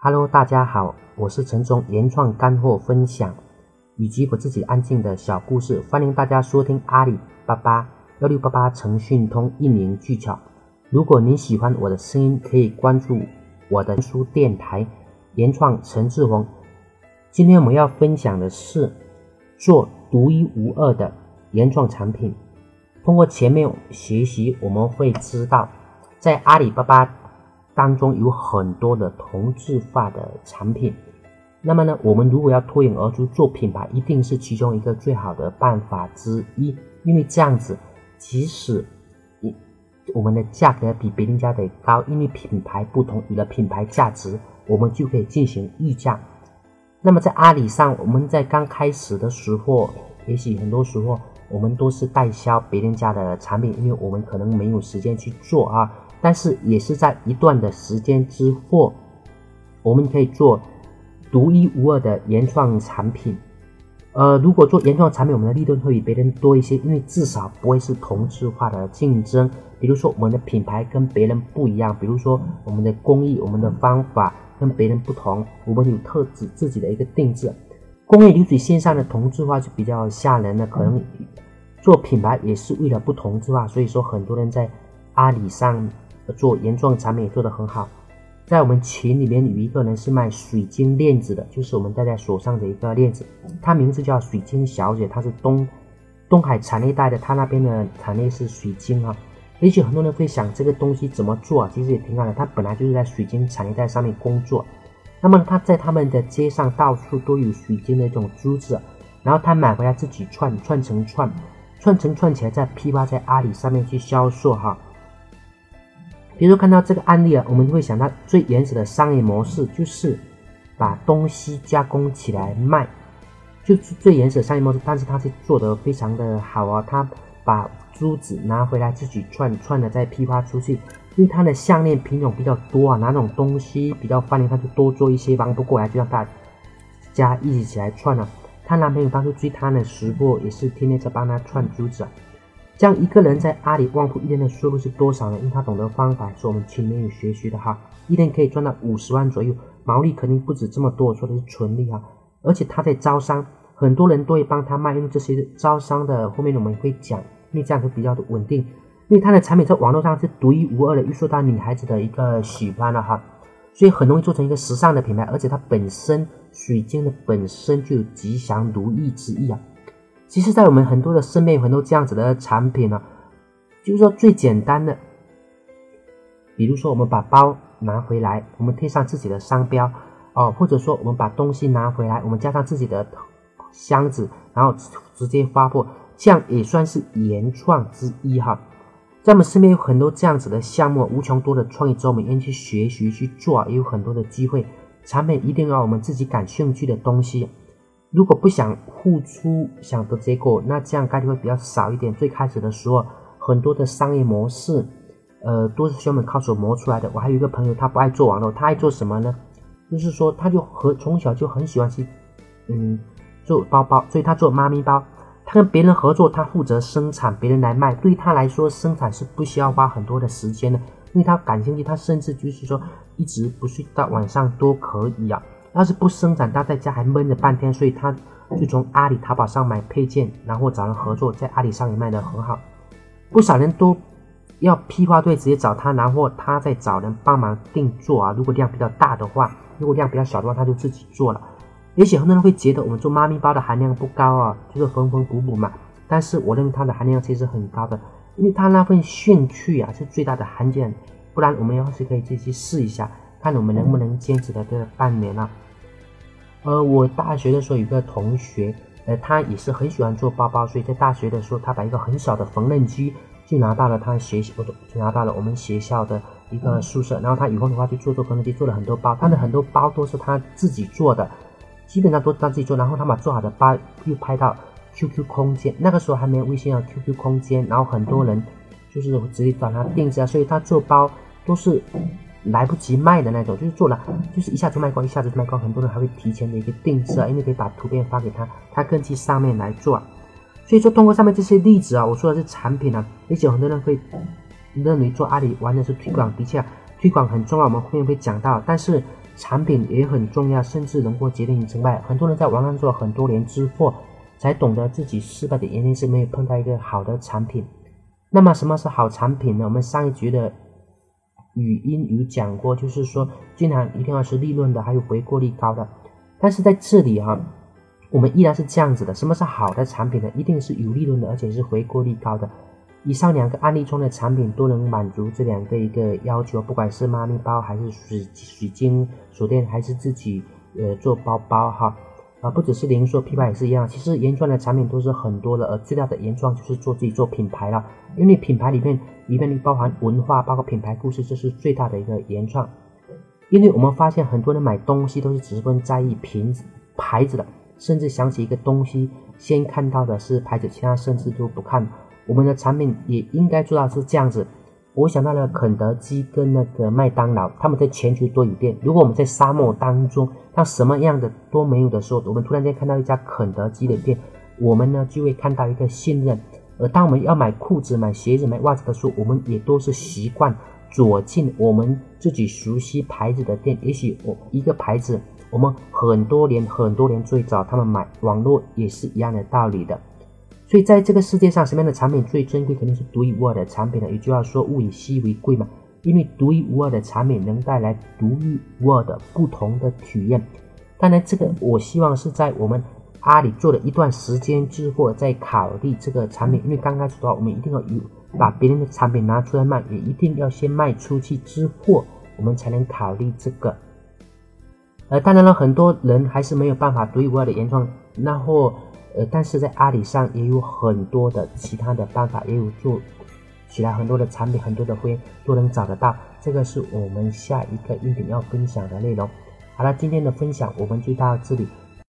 Hello，大家好，我是陈忠，原创干货分享以及我自己安静的小故事，欢迎大家收听阿里巴巴幺六八八诚讯通运营技巧。如果您喜欢我的声音，可以关注我的书电台原创陈志宏。今天我们要分享的是做独一无二的原创产品。通过前面学习，我们会知道，在阿里巴巴当中有很多的同质化的产品。那么呢，我们如果要脱颖而出做品牌，一定是其中一个最好的办法之一。因为这样子，即使一我们的价格比别人家的高，因为品牌不同，有了品牌价值，我们就可以进行溢价。那么在阿里上，我们在刚开始的时候，也许很多时候我们都是代销别人家的产品，因为我们可能没有时间去做啊。但是也是在一段的时间之后，我们可以做独一无二的原创产品。呃，如果做原创产品，我们的利润会比别人多一些，因为至少不会是同质化的竞争。比如说我们的品牌跟别人不一样，比如说我们的工艺、我们的方法。跟别人不同，我们有特指自己的一个定制。工业流水线上的同质化就比较吓人了，可能做品牌也是为了不同质化，所以说很多人在阿里上做原创产品也做得很好。在我们群里面有一个人是卖水晶链子的，就是我们戴在手上的一个链子，她名字叫水晶小姐，她是东东海产业带的，她那边的产业是水晶啊。也许很多人会想这个东西怎么做，其实也挺好的。他本来就是在水晶产业带上面工作，那么他在他们的街上到处都有水晶的一种珠子，然后他买回来自己串串成串，串成串起来再批发在阿里上面去销售哈。比如说看到这个案例啊，我们会想到最原始的商业模式就是把东西加工起来卖，就是最原始的商业模式，但是他是做得非常的好啊，他把。珠子拿回来自己串串的再批发出去，因为它的项链品种比较多啊，哪种东西比较方便，他就多做一些，忙不过来就让大家一起起来串了。她男朋友当初追她的时候，也是天天在帮她串珠子。啊这样一个人在阿里旺铺一天的收入是多少呢？因为他懂得方法，是我们群里面有学习的哈，一天可以赚到五十万左右，毛利肯定不止这么多，说的是纯利哈。而且他在招商，很多人都会帮他卖，因为这些招商的后面我们会讲。因为这样子比较的稳定，因为他的产品在网络上是独一无二的，又受到女孩子的一个喜欢了哈，所以很容易做成一个时尚的品牌，而且它本身水晶的本身就有吉祥如意之意啊。其实，在我们很多的身边有很多这样子的产品呢，就是说最简单的，比如说我们把包拿回来，我们贴上自己的商标哦，或者说我们把东西拿回来，我们加上自己的箱子，然后直接发货。这样也算是原创之一哈，在我们身边有很多这样子的项目，无穷多的创意，之后我们愿意去学习去做，也有很多的机会。产品一定要我们自己感兴趣的东西，如果不想付出想得结果，那这样概率会比较少一点。最开始的时候，很多的商业模式，呃，都是需要靠手磨出来的。我还有一个朋友，他不爱做网络，他爱做什么呢？就是说，他就和从小就很喜欢去，嗯，做包包，所以他做妈咪包。他跟别人合作，他负责生产，别人来卖。对他来说，生产是不需要花很多的时间的，因为他感兴趣，他甚至就是说一直不睡到晚上都可以啊。要是不生产，他在家还闷着半天，所以他就从阿里、淘宝上买配件，然后找人合作，在阿里上也卖得很好。不少人都要批发队直接找他，然后他再找人帮忙定做啊。如果量比较大的话，如果量比较小的话，他就自己做了。也许很多人会觉得我们做妈咪包的含量不高啊，就是缝缝补补嘛。但是我认为它的含量其实很高的，因为它那份兴趣啊是最大的含金。不然我们要是可以继续试一下，看我们能不能坚持的这半年啊。呃，我大学的时候有个同学，呃，他也是很喜欢做包包，所以在大学的时候，他把一个很小的缝纫机就拿到了他学习，就拿到了我们学校的一个宿舍。然后他以后的话就做做缝纫机，做了很多包，他的很多包都是他自己做的。基本上都他自己做，然后他把做好的包又拍到 QQ 空间，那个时候还没有微信啊，QQ 空间，然后很多人就是直接找他定制啊，所以他做包都是来不及卖的那种，就是做了就是一下子卖光，一下子卖光，很多人还会提前的一个定制啊，因为可以把图片发给他，他根据上面来做。所以说通过上面这些例子啊，我说的是产品啊，而且很多人会认为做阿里玩的是推广，的确推广很重要，我们后面会讲到，但是。产品也很重要，甚至能够决定成败。很多人在网上做很多年之后，才懂得自己失败的原因是没有碰到一个好的产品。那么什么是好产品呢？我们上一局的语音有讲过，就是说，经常一定要是利润的，还有回购率高的。但是在这里哈，我们依然是这样子的。什么是好的产品呢？一定是有利润的，而且是回购率高的。以上两个案例中的产品都能满足这两个一个要求，不管是妈咪包还是水水晶手链，还是自己呃做包包哈，啊不只是零售批发也是一样。其实原创的产品都是很多的，而最大的原创就是做自己做品牌了，因为品牌里面里面包含文化，包括品牌故事，这是最大的一个原创。因为我们发现很多人买东西都是只分在意瓶子牌子的，甚至想起一个东西先看到的是牌子，其他甚至都不看。我们的产品也应该做到是这样子。我想到了肯德基跟那个麦当劳，他们在全球都有店。如果我们在沙漠当中，当什么样的都没有的时候，我们突然间看到一家肯德基的店，我们呢就会看到一个信任。而当我们要买裤子、买鞋子、买袜子的时候，我们也都是习惯走进我们自己熟悉牌子的店。也许我一个牌子，我们很多年、很多年最早他们买，网络也是一样的道理的。所以，在这个世界上，什么样的产品最珍贵？肯定是独一无二的产品了。也就要说，物以稀为贵嘛。因为独一无二的产品能带来独一无二的不同的体验。当然，这个我希望是在我们阿里做了一段时间之后再考虑这个产品。因为刚开始的话，我们一定要有把别人的产品拿出来卖，也一定要先卖出去之后，我们才能考虑这个。呃，当然了，很多人还是没有办法独一无二的原创，然后。呃，但是在阿里上也有很多的其他的办法，也有做起来很多的产品，很多的会员都能找得到。这个是我们下一个音频要分享的内容。好了，今天的分享我们就到这里。